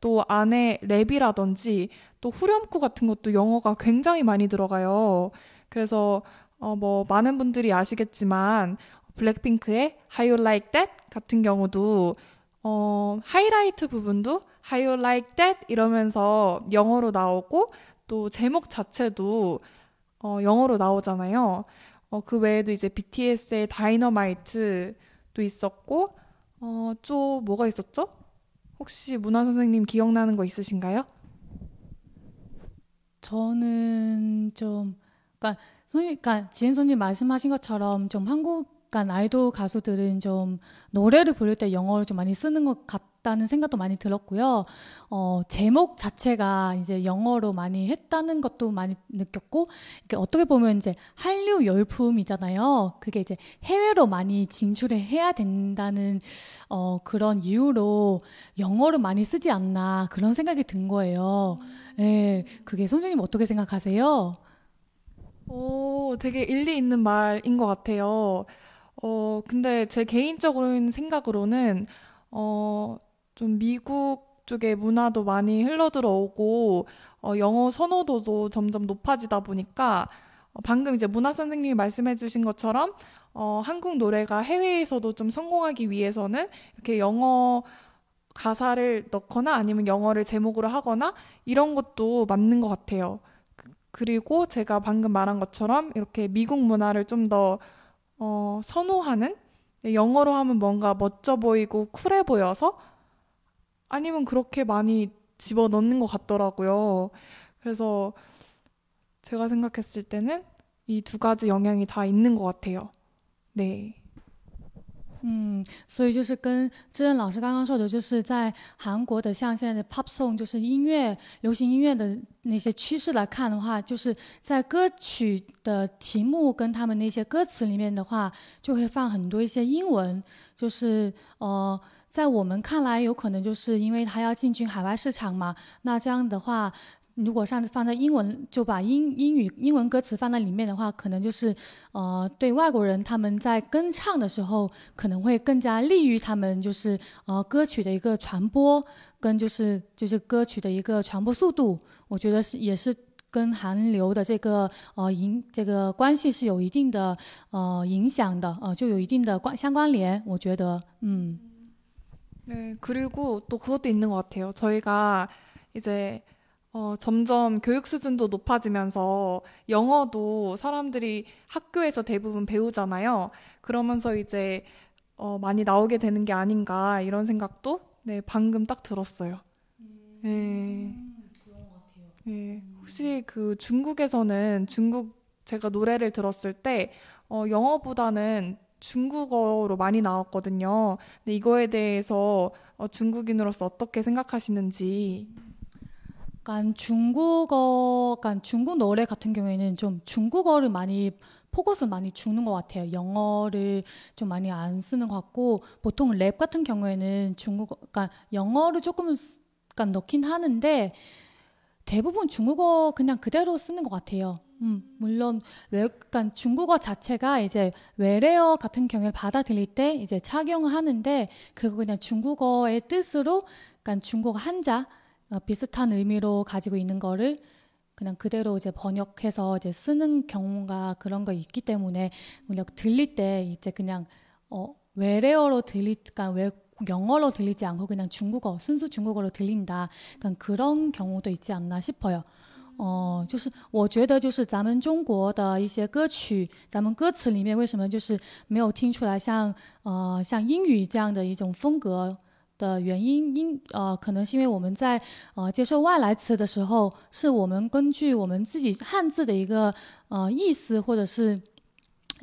또 안에 랩이라든지 또 후렴구 같은 것도 영어가 굉장히 많이 들어가요. 그래서 어 뭐 많은 분들이 아시겠지만 블랙핑크의 How You Like That 같은 경우도 어 하이라이트 부분도 How You Like That 이러면서 영어로 나오고 또 제목 자체도 어, 영어로 나오잖아요. 어, 그 외에도 이제 BTS의 다이너마이트도 있었고, 어, 또 뭐가 있었죠? 혹시 문화 선생님 기억나는 거 있으신가요? 저는 좀, 그러니까 선생님, 그러니까 지은 선생님 말씀하신 것처럼 좀 한국 그러니까 아이돌 가수들은 좀 노래를 부를 때 영어를 좀 많이 쓰는 것 같 다는 생각도 많이 들었고요. 어, 제목 자체가 이제 영어로 많이 했다는 것도 많이 느꼈고, 어떻게 보면 이제 한류 열풍이잖아요. 그게 이제 해외로 많이 진출을 해야 된다는 어, 그런 이유로 영어를 많이 쓰지 않나 그런 생각이 든 거예요. 예, 네, 그게 선생님 어떻게 생각하세요? 오, 되게 일리 있는 말인 것 같아요. 어, 근데 제 개인적인 생각으로는, 어, 좀 미국 쪽의 문화도 많이 흘러 들어오고, 어, 영어 선호도도 점점 높아지다 보니까, 어, 방금 이제 문화 선생님이 말씀해 주신 것처럼, 어, 한국 노래가 해외에서도 좀 성공하기 위해서는 이렇게 영어 가사를 넣거나 아니면 영어를 제목으로 하거나 이런 것도 맞는 것 같아요. 그, 그리고 제가 방금 말한 것처럼 이렇게 미국 문화를 좀더 어, 선호하는 영어로 하면 뭔가 멋져 보이고 쿨해 보여서 아니면 그렇게 많이 집어 넣는 것 같더라고요. 그래서 제가 생각했을 때는 이 두 가지 영향이 다 있는 것 같아요. 네. 嗯，所以就是跟志恩老师刚刚说的，就是在韩国的像现在的 pop song，就是音乐、流行音乐的那些趋势来看的话，就是在歌曲的题目跟他们那些歌词里面的话，就会放很多一些英文，就是呃，在我们看来，有可能就是因为他要进军海外市场嘛，那这样的话。如果上次放在英文，就把英英语英文歌词放在里面的话，可能就是，呃，对外国人他们在跟唱的时候，可能会更加利于他们就是呃歌曲的一个传播，跟就是就是歌曲的一个传播速度，我觉得是也是跟韩流的这个呃影这个关系是有一定的呃影响的，呃就有一定的关相关联，我觉得，嗯。네그리고또그것도있는것같아요저희가이제 어, 점점 교육 수준도 높아지면서 영어도 사람들이 학교에서 대부분 배우잖아요. 그러면서 이제 어, 많이 나오게 되는 게 아닌가 이런 생각도 네, 방금 딱 들었어요. 네. 네. 혹시 그 중국에서는 중국 제가 노래를 들었을 때 어, 영어보다는 중국어로 많이 나왔거든요. 근데 이거에 대해서 어, 중국인으로서 어떻게 생각하시는지. 약간 중국어, 약간 중국 노래 같은 경우에는 좀 중국어를 많이 포커스 많이 주는 것 같아요. 영어를 좀 많이 안 쓰는 것 같고 보통 랩 같은 경우에는 중국어, 그러니까 영어를 조금 약간 넣긴 하는데 대부분 중국어 그냥 그대로 쓰는 것 같아요. 음, 물론 외, 그러니까 중국어 자체가 이제 외래어 같은 경우에 받아들일 때 이제 착용을 하는데 그거 그냥 중국어의 뜻으로, 그러니까 중국어 한자 어, 비슷한 의미로 가지고 있는 거를 그냥 그대로 이제 번역해서 이제 쓰는 경우가 그런 거 있기 때문에 그냥 들릴 때 이제 그냥 어 외래어로 들리니까 외 영어로 들리지 않고 그냥 중국어, 순수 중국어로 들린다. 약간 그런 경우도 있지 않나 싶어요. 哦，就是我觉得就是咱们中国的一些歌曲，咱们歌词里面为什么就是没有听出来像呃像英语这样的一种风格 的原因，因呃可能是因为我们在呃接受外来词的时候，是我们根据我们自己汉字的一个呃意思或者是。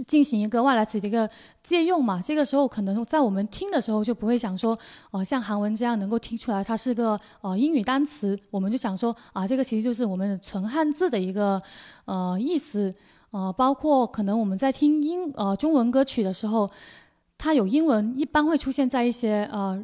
进行一个外来词的一个借用嘛，这个时候可能在我们听的时候就不会想说，呃，像韩文这样能够听出来它是个呃英语单词，我们就想说啊，这个其实就是我们纯汉字的一个呃意思，呃，包括可能我们在听英呃中文歌曲的时候，它有英文，一般会出现在一些呃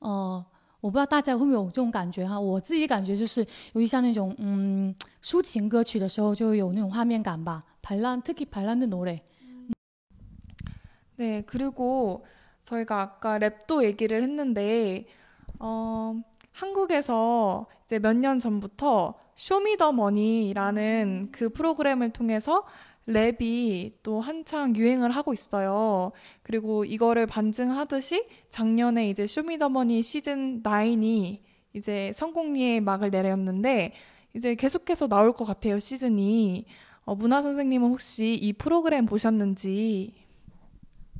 呃，我不知道大家会不会有这种感觉哈，我自己感觉就是尤其像那种嗯抒情歌曲的时候，就会有那种画面感吧。발란특히발란드노 래。 네, 그리고 저희가 아까 랩도 얘기를 했는데, 어, 한국에서 이제 몇 년 전부터 쇼미더머니라는 그 프로그램을 통해서 랩이 또 한창 유행을 하고 있어요. 그리고 이거를 반증하듯이 작년에 이제 쇼미더머니 시즌 9이 이제 성공리에 막을 내렸는데 이제 계속해서 나올 것 같아요, 시즌이. 어, 문화 선생님은 혹시 이 프로그램 보셨는지?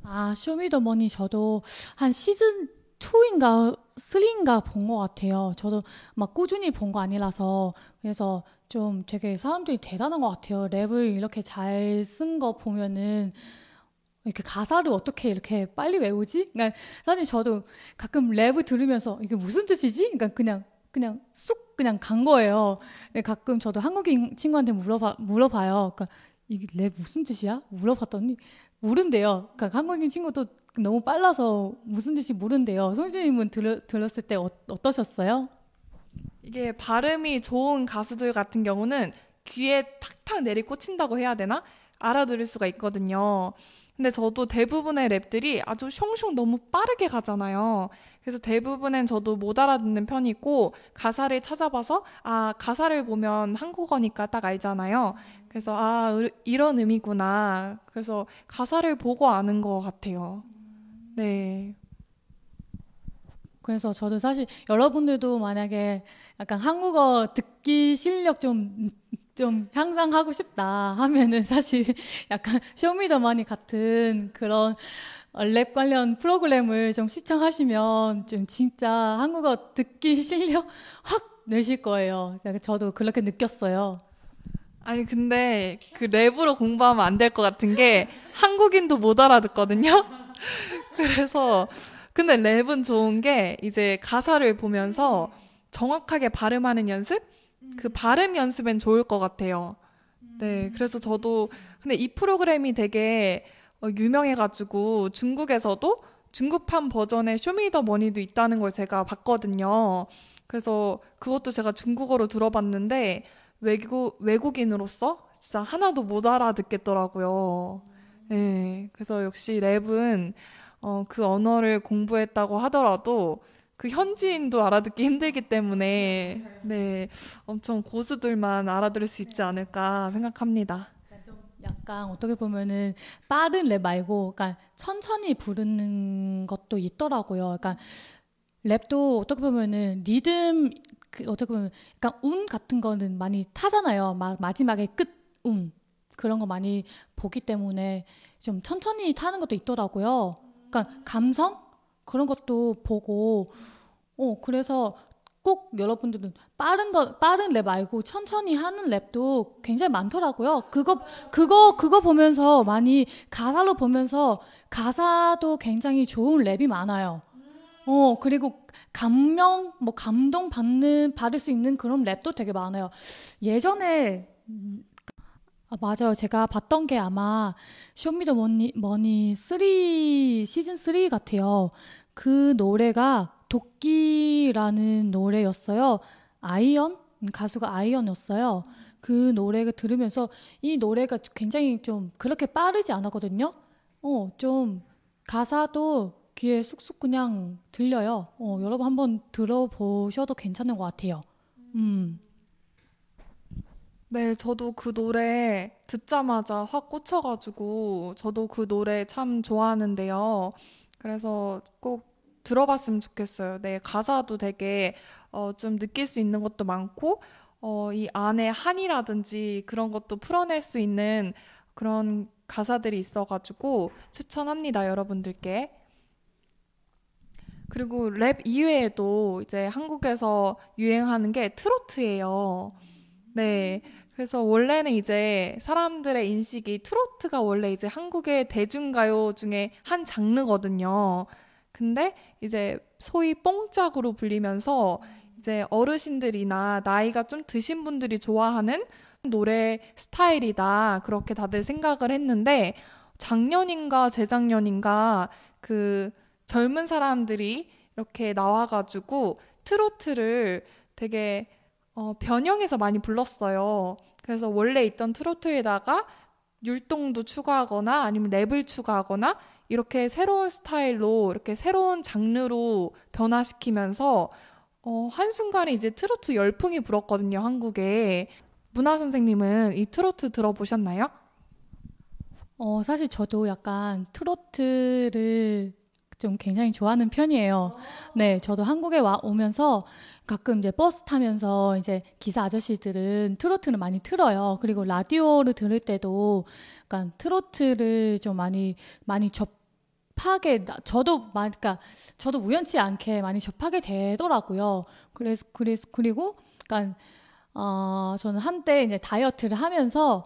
아, 쇼미더머니 저도 한 시즌 2인가 3인가 본 것 같아요. 저도 막 꾸준히 본 거 아니라서 그래서 좀 되게 사람들이 대단한 것 같아요. 랩을 이렇게 잘 쓴 거 보면은 이렇게 가사를 어떻게 이렇게 빨리 외우지? 그러니까 사실 저도 가끔 랩을 들으면서 이게 무슨 뜻이지? 그러니까 그냥 그냥 쑥 그냥 간 거예요. 가끔 저도 한국인 친구한테 물어봐 물어봐요. 그러니까 이게 랩 무슨 뜻이야? 물어봤더니 모른대요. 그러니까 한국인 친구도 너무 빨라서 무슨 뜻이 모른대요. 송주님은 들, 들었을 때 어, 어떠셨어요? 이게 발음이 좋은 가수들 같은 경우는 귀에 탁탁 내리 꽂힌다고 해야 되나? 알아들을 수가 있거든요. 근데 저도 대부분의 랩들이 아주 숑숑 너무 빠르게 가잖아요. 그래서 대부분은 저도 못 알아듣는 편이고 가사를 찾아봐서 아 가사를 보면 한국어니까 딱 알잖아요. 그래서 아 이런 의미구나. 그래서 가사를 보고 아는 것 같아요. 네. 그래서 저도 사실 여러분들도 만약에 약간 한국어 듣기 실력 좀, 좀 향상하고 싶다 하면은 사실 약간 쇼미더머니 같은 그런 랩 관련 프로그램을 좀 시청하시면 좀 진짜 한국어 듣기 실력 확 늘실 거예요. 저도 그렇게 느꼈어요. 아니, 근데 그 랩으로 공부하면 안 될 것 같은 게 한국인도 못 알아듣거든요? 그래서 근데 랩은 좋은 게 이제 가사를 보면서 정확하게 발음하는 연습? 그 발음 연습엔 좋을 것 같아요. 네, 그래서 저도 근데 이 프로그램이 되게 어, 유명해가지고 중국에서도 중국판 버전의 쇼미더머니도 있다는 걸 제가 봤거든요. 그래서 그것도 제가 중국어로 들어봤는데 외국 외국인으로서 진짜 하나도 못 알아듣겠더라고요. 네, 그래서 역시 랩은 어, 그 언어를 공부했다고 하더라도 그 현지인도 알아듣기 힘들기 때문에 네 엄청 고수들만 알아들을 수 있지 않을까 생각합니다. 약간 어떻게 보면은 빠른 랩 말고, 그러니까 천천히 부르는 것도 있더라고요. 그러니까 랩도 어떻게 보면은 리듬 그 어떻게 보면 약간 운 같은 거는 많이 타잖아요. 막 마지막에 끝운 그런 거 많이 보기 때문에 좀 천천히 타는 것도 있더라고요. 그러니까 감성 그런 것도 보고 어 그래서 꼭 여러분들은 빠른 거 빠른 랩 말고 천천히 하는 랩도 굉장히 많더라고요. 그거 그거 그거 보면서 많이 가사로 보면서 가사도 굉장히 좋은 랩이 많아요. 어 그리고 감명 뭐 감동 받는 받을 수 있는 그런 랩도 되게 많아요. 예전에 음, 아, 맞아요. 제가 봤던 게 아마 쇼미더머니 머니 3 시즌 3 같아요. 그 노래가 도끼라는 노래였어요. 아이언 가수가 아이언이었어요. 그 노래를 들으면서 이 노래가 굉장히 좀 그렇게 빠르지 않았거든요. 어, 좀 가사도 귀에 쑥쑥 그냥 들려요. 어, 여러분 한번 들어보셔도 괜찮은 것 같아요. 음. 네, 저도 그 노래 듣자마자 확 꽂혀가지고 저도 그 노래 참 좋아하는데요. 그래서 꼭 들어봤으면 좋겠어요. 네, 가사도 되게 어, 좀 느낄 수 있는 것도 많고 어, 이 안에 한이라든지 그런 것도 풀어낼 수 있는 그런 가사들이 있어가지고 추천합니다, 여러분들께. 그리고 랩 이외에도 이제 한국에서 유행하는 게 트로트예요. 네. 그래서 원래는 이제 사람들의 인식이 트로트가 원래 이제 한국의 대중가요 중에 한 장르거든요. 근데 이제 소위 뽕짝으로 불리면서 이제 어르신들이나 나이가 좀 드신 분들이 좋아하는 노래 스타일이다. 그렇게 다들 생각을 했는데 작년인가 재작년인가 그 젊은 사람들이 이렇게 나와가지고 트로트를 되게 어, 변형해서 많이 불렀어요. 그래서 원래 있던 트로트에다가 율동도 추가하거나 아니면 랩을 추가하거나 이렇게 새로운 스타일로 이렇게 새로운 장르로 변화시키면서 어, 한순간에 이제 트로트 열풍이 불었거든요, 한국에. 문화 선생님은 이 트로트 들어보셨나요? 어, 사실 저도 약간 트로트를 좀 굉장히 좋아하는 편이에요. 네, 저도 한국에 와 오면서 가끔 이제 버스 타면서 이제 기사 아저씨들은 트로트를 많이 틀어요. 그리고 라디오를 들을 때도 약간 트로트를 좀 많이 많이 접하게 저도 그러니까 저도 우연치 않게 많이 접하게 되더라고요. 그래서 그래서 그리고 약간 어 저는 한때 이제 다이어트를 하면서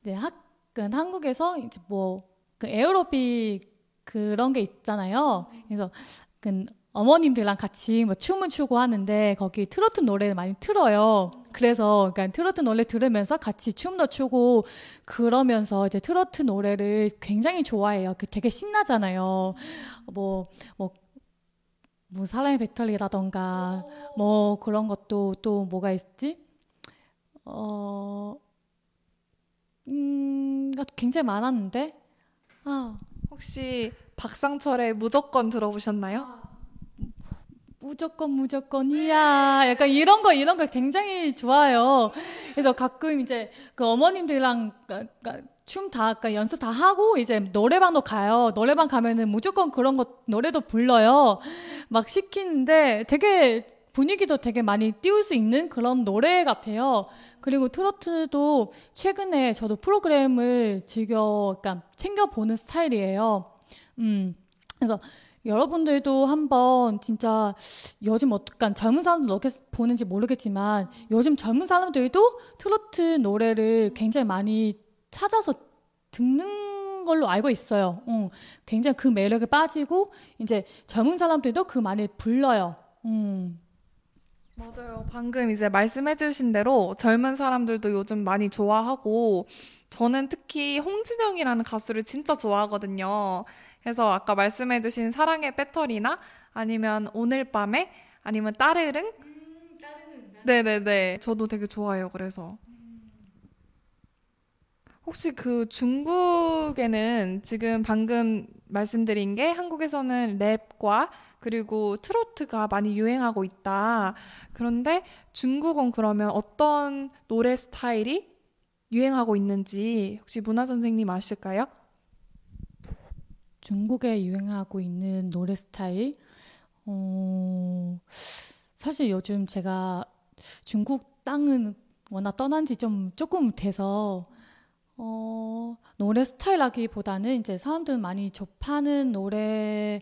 이제 학 한국에서 이제 뭐 그 에어로빅 그런 게 있잖아요. 그래서 그 어머님들랑 같이 뭐 춤을 추고 하는데 거기 트로트 노래를 많이 틀어요. 그래서 그러니까 트로트 노래 들으면서 같이 춤도 추고 그러면서 이제 트로트 노래를 굉장히 좋아해요. 그 되게 신나잖아요. 뭐 뭐, 뭐 사랑의 배터리라던가 뭐 그런 것도 또 뭐가 있지? 어, 음, 굉장히 많았는데. 아, 혹시 박상철의 무조건 들어보셨나요? 무조건 무조건이야. 약간 이런 거 이런 거 굉장히 좋아요. 그래서 가끔 이제 그 어머님들이랑 춤 다, 그러니까 연습 다 하고 이제 노래방도 가요. 노래방 가면은 무조건 그런 거 노래도 불러요. 막 시키는데 되게 분위기도 되게 많이 띄울 수 있는 그런 노래 같아요. 그리고 트로트도 최근에 저도 프로그램을 즐겨, 그러니까 챙겨보는 스타일이에요. 음, 그래서 여러분들도 한번 진짜 요즘 어떡한 젊은 사람들 어떻게 보는지 모르겠지만 요즘 젊은 사람들도 트로트 노래를 굉장히 많이 찾아서 듣는 걸로 알고 있어요. 음, 굉장히 그 매력에 빠지고 이제 젊은 사람들도 그 많이 불러요. 음. 맞아요. 방금 이제 말씀해주신 대로 젊은 사람들도 요즘 많이 좋아하고 저는 특히 홍진영이라는 가수를 진짜 좋아하거든요. 그래서 아까 말씀해주신 사랑의 배터리나 아니면 오늘 밤에 아니면 따르릉? 음, 네네네. 저도 되게 좋아해요. 그래서. 혹시 그 중국에는 지금 방금 말씀드린 게 한국에서는 랩과 그리고 트로트가 많이 유행하고 있다. 그런데 중국은 그러면 어떤 노래 스타일이 유행하고 있는지 혹시 문화 선생님 아실까요? 중국에 유행하고 있는 노래 스타일? 어, 사실 요즘 제가 중국 땅은 워낙 떠난 지 좀 조금 돼서 어, 노래 스타일하기보다는 이제 사람들 많이 접하는 노래,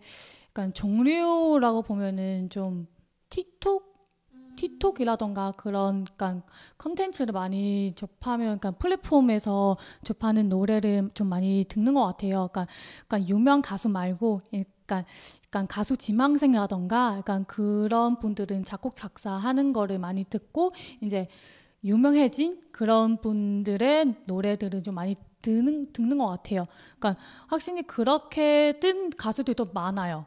약간 종류라고 보면은 좀 틱톡? 틱톡이라던가 그런 그러니까 컨텐츠를 많이 접하면 그러니까 플랫폼에서 접하는 노래를 좀 많이 듣는 것 같아요. 그러니까, 그러니까 유명 가수 말고 약간 약간 가수 지망생이라던가 약간 그런 분들은 작곡 작사하는 거를 많이 듣고 이제 유명해진 그런 분들의 노래들을 좀 많이 듣는 듣는 것 같아요. 그러니까 확실히 그렇게 뜬 가수들도 많아요.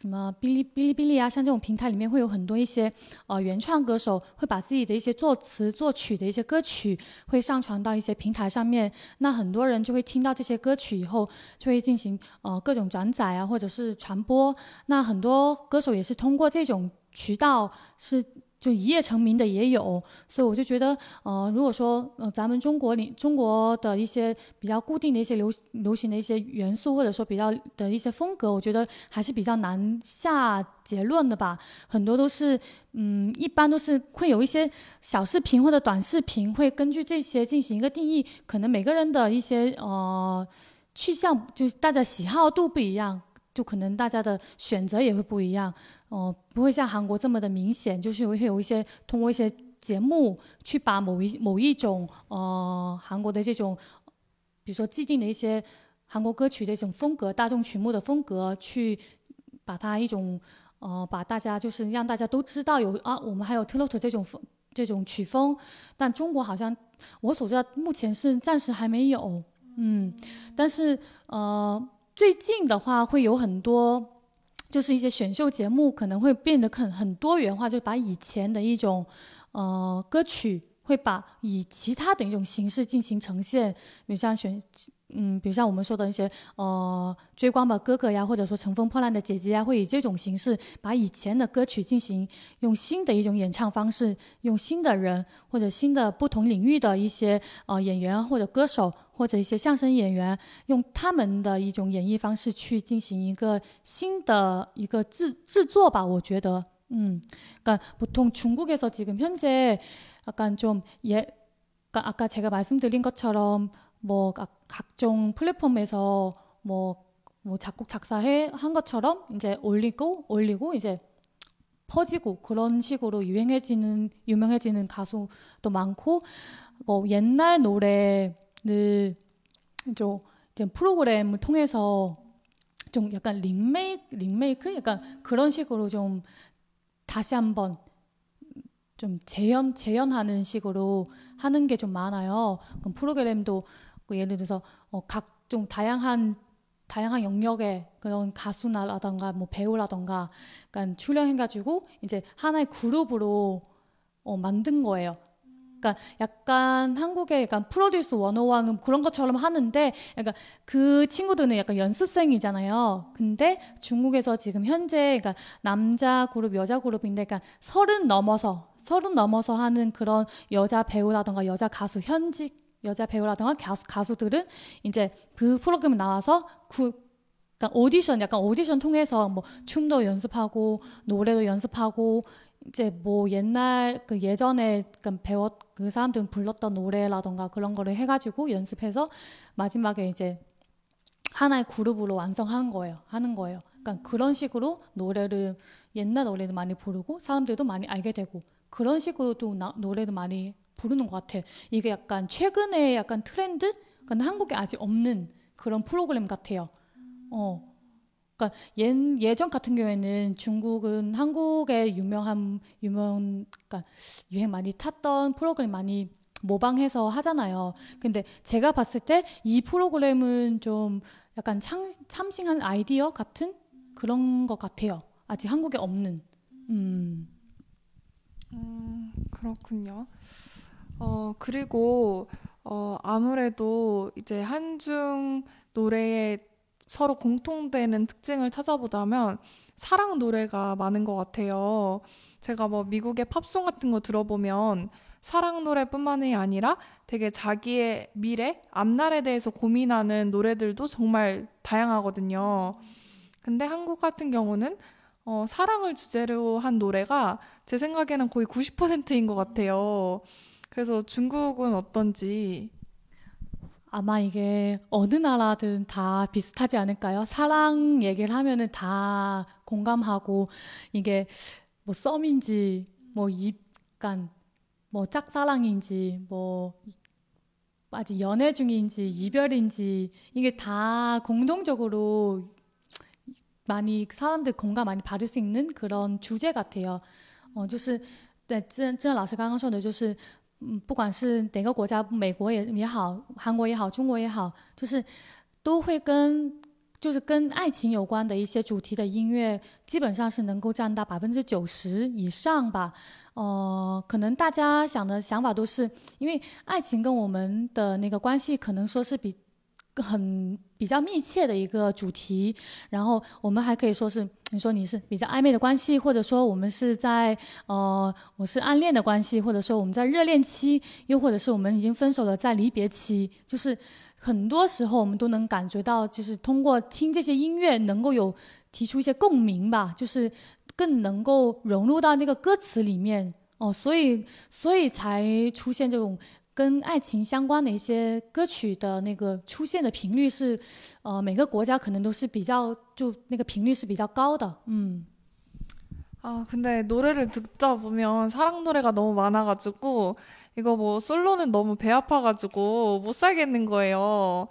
什么哔哩哔哩哔哩啊，像这种平台里面会有很多一些呃原创歌手会把自己的一些作词作曲的一些歌曲会上传到一些平台上面，那很多人就会听到这些歌曲以后就会进行呃各种转载啊或者是传播，那很多歌手也是通过这种渠道是。就一夜成名的也有，所以我就觉得，呃，如果说呃咱们中国里中国的一些比较固定的一些流流行的一些元素，或者说比较的一些风格，我觉得还是比较难下结论的吧。很多都是，嗯，一般都是会有一些小视频或者短视频，会根据这些进行一个定义。可能每个人的一些呃去向，就是大家喜好度不一样。就可能大家的选择也会不一样，哦，不会像韩国这么的明显，就是会有一些通过一些节目去把某一某一种呃韩国的这种，比如说既定的一些韩国歌曲的一种风格、大众曲目的风格，去把它一种呃把大家就是让大家都知道有啊，我们还有 Trot 这种风这种曲风，但中国好像我所知道目前是暂时还没有，嗯，但是呃。最近的话会有很多，就是一些选秀节目可能会变得很很多元化，就把以前的一种，呃，歌曲会把以其他的一种形式进行呈现，比如像选。嗯，比如像我们说的一些，呃，追光吧哥哥呀，或者说乘风破浪的姐姐呀，会以这种形式把以前的歌曲进行用新的一种演唱方式，用新的人或者新的不同领域的一些呃演员或者歌手或者一些相声演员，用他们的一种演绎方式去进行一个新的一个制制作吧。我觉得， 嗯，그러니까 보통 중국에서 지금 현재 약간 좀 예 그러니까 아까 제가 말씀드린 것처럼 뭐 각종 플랫폼에서 뭐, 뭐 작곡 작사해 한 것처럼 이제 올리고 올리고 이제 퍼지고 그런 식으로 유행해지는 유명해지는 가수도 많고 뭐 옛날 노래를 좀 프로그램을 통해서 좀 약간 링메이크 링메이크? 약간 그런 식으로 좀 다시 한번 좀 재현 재현하는 식으로 하는 게 좀 많아요. 그럼 프로그램도 그 예를 들어서 어, 각종 다양한 다양한 영역의 그런 가수나라던가 뭐 배우라던가 그러니까 출연해가지고 이제 하나의 그룹으로 어, 만든 거예요. 그러니까 약간 한국의 약간 프로듀스 101 그런 것처럼 하는데 약간 그 친구들은 약간 연습생이잖아요. 근데 중국에서 지금 현재 그러니까 남자 그룹, 여자 그룹인데 그러니까 서른 넘어서 서른 넘어서 하는 그런 여자 배우라던가 여자 가수 현직 여자 배우라든가 가수, 가수들은 이제 그 프로그램 나와서 그 그러니까 오디션 약간 오디션 통해서 뭐 춤도 연습하고 노래도 연습하고 이제 뭐 옛날 그 예전에 배웠 그 사람들은 불렀던 노래라던가 그런 거를 해가지고 연습해서 마지막에 이제 하나의 그룹으로 완성하는 거예요. 하는 거예요. 그러니까 그런 식으로 노래를 옛날 노래도 많이 부르고 사람들도 많이 알게 되고 그런 식으로 또 나, 노래도 많이 부르는 것 같아. 이게 약간 최근에 약간 트렌드? 그러니까 한국에 아직 없는 그런 프로그램 같아요. 어. 그러니까 예, 예전 같은 경우에는 중국은 한국의 유명한 유명 그러니까 유행 많이 탔던 프로그램 많이 모방해서 하잖아요. 근데 제가 봤을 때 이 프로그램은 좀 약간 참, 참신한 아이디어 같은 그런 것 같아요. 아직 한국에 없는. 음. 음, 그렇군요. 어, 그리고, 어, 아무래도 이제 한중 노래의 서로 공통되는 특징을 찾아보자면 사랑 노래가 많은 것 같아요. 제가 뭐 미국의 팝송 같은 거 들어보면 사랑 노래뿐만이 아니라 되게 자기의 미래, 앞날에 대해서 고민하는 노래들도 정말 다양하거든요. 근데 한국 같은 경우는 어, 사랑을 주제로 한 노래가 제 생각에는 거의 90%인 것 같아요. 그래서 중국은 어떤지 아마 이게 어느 나라든 다 비슷하지 않을까요? 사랑 얘기를 하면은 다 공감하고 이게 뭐 썸인지 뭐 입간 뭐 짝사랑인지 뭐 아직 연애 중인지 이별인지 이게 다 공동적으로 많이 사람들 공감 많이 받을 수 있는 그런 주제 같아요. 哦，就是对，郑郑老师刚刚说的，就是 嗯，不管是哪个国家，美国也也好，韩国也好，中国也好，就是都会跟就是跟爱情有关的一些主题的音乐，基本上是能够占到百分之九十以上吧。哦，可能大家想的想法都是，因为爱情跟我们的那个关系，可能说是比。很比较密切的一个主题，然后我们还可以说是，你说你是比较暧昧的关系，或者说我们是在呃，我是暗恋的关系，或者说我们在热恋期，又或者是我们已经分手了，在离别期，就是很多时候我们都能感觉到，就是通过听这些音乐，能够有提出一些共鸣吧，就是更能够融入到那个歌词里面哦，所以所以才出现这种。 跟爱情相关的一些歌曲的那个出现的频率是，呃，每个国家可能都是比较就那个频率是比较高的。嗯。 아, 근데 노래를 듣다 보면 사랑 노래가 너무 많아가지고, 이거 뭐 솔로는 너무 배 아파가지고 못 살겠는 거예요.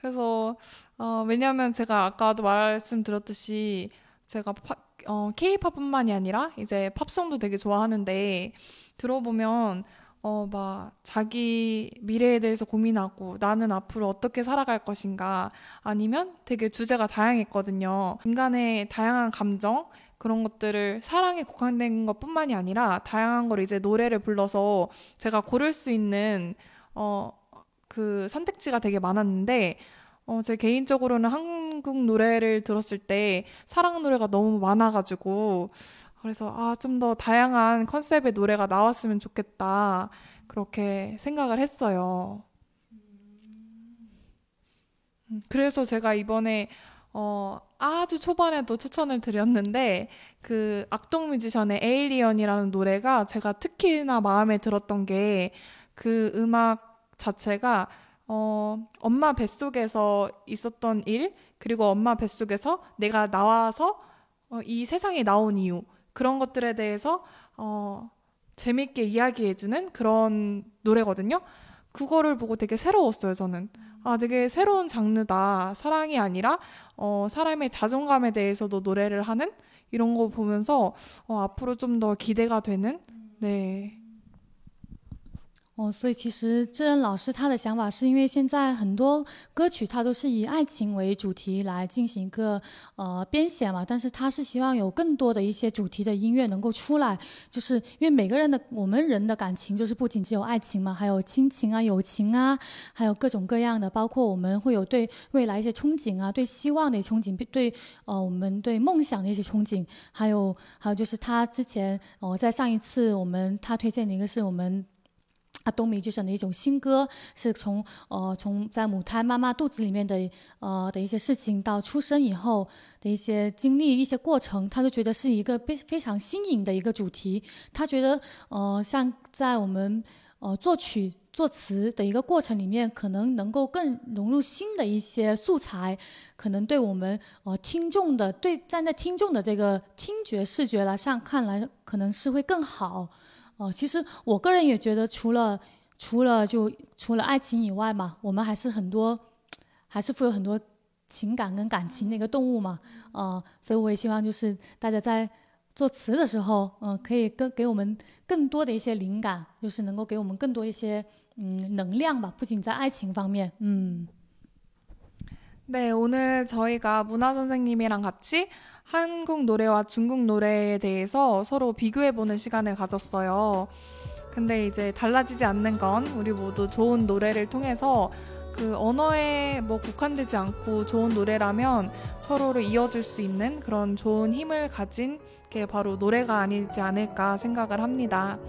그래서, 어, 왜냐면 제가 아까도 말씀드렸듯이 제가 파, 어, K-팝뿐만이 아니라 이제 팝송도 되게 좋아하는데, 들어보면 어, 막, 자기 미래에 대해서 고민하고 나는 앞으로 어떻게 살아갈 것인가 아니면 되게 주제가 다양했거든요. 인간의 다양한 감정, 그런 것들을 사랑에 국한된 것 뿐만이 아니라 다양한 걸 이제 노래를 불러서 제가 고를 수 있는, 어, 그 선택지가 되게 많았는데, 어, 제 개인적으로는 한국 노래를 들었을 때 사랑 노래가 너무 많아가지고, 그래서 아, 좀 더 다양한 컨셉의 노래가 나왔으면 좋겠다. 그렇게 생각을 했어요. 음, 그래서 제가 이번에 어, 아주 초반에도 추천을 드렸는데 그 악동 뮤지션의 에일리언이라는 노래가 제가 특히나 마음에 들었던 게 그 음악 자체가 어, 엄마 뱃속에서 있었던 일 그리고 엄마 뱃속에서 내가 나와서 어, 이 세상에 나온 이유 그런 것들에 대해서 어, 재밌게 이야기해주는 그런 노래거든요. 그거를 보고 되게 새로웠어요, 저는. 아, 되게 새로운 장르다. 사랑이 아니라, 어, 사람의 자존감에 대해서도 노래를 하는 이런 거 보면서, 어, 앞으로 좀 더 기대가 되는, 네. 哦，所以其实智恩老师他的想法是因为现在很多歌曲他都是以爱情为主题来进行一个呃编写嘛，但是他是希望有更多的一些主题的音乐能够出来，就是因为每个人的我们人的感情就是不仅只有爱情嘛，还有亲情啊、友情啊，还有各种各样的，包括我们会有对未来一些憧憬啊、对希望的憧憬、对呃我们对梦想的一些憧憬，还有还有就是他之前哦在上一次我们他推荐的一个是我们。他东迷就选的一种新歌，是从呃从在母胎妈妈肚子里面的呃的一些事情到出生以后的一些经历一些过程，他就觉得是一个非非常新颖的一个主题。他觉得呃像在我们呃作曲作词的一个过程里面，可能能够更融入新的一些素材，可能对我们呃听众的对站在听众的这个听觉视觉来上看来，可能是会更好。哦，其实我个人也觉得，除了除了就除了爱情以外嘛，我们还是很多，还是富有很多情感跟感情的一个动物嘛，呃，所以我也希望就是大家在作词的时候，嗯，可以更给我们更多的一些灵感，就是能够给我们更多一些嗯能量吧，不仅在爱情方面，嗯。 네, 오늘 저희가 문화 선생님이랑 같이 한국 노래와 중국 노래에 대해서 서로 비교해보는 시간을 가졌어요. 근데 이제 달라지지 않는 건 우리 모두 좋은 노래를 통해서 그 언어에 뭐 국한되지 않고 좋은 노래라면 서로를 이어줄 수 있는 그런 좋은 힘을 가진 게 바로 노래가 아니지 않을까 생각을 합니다.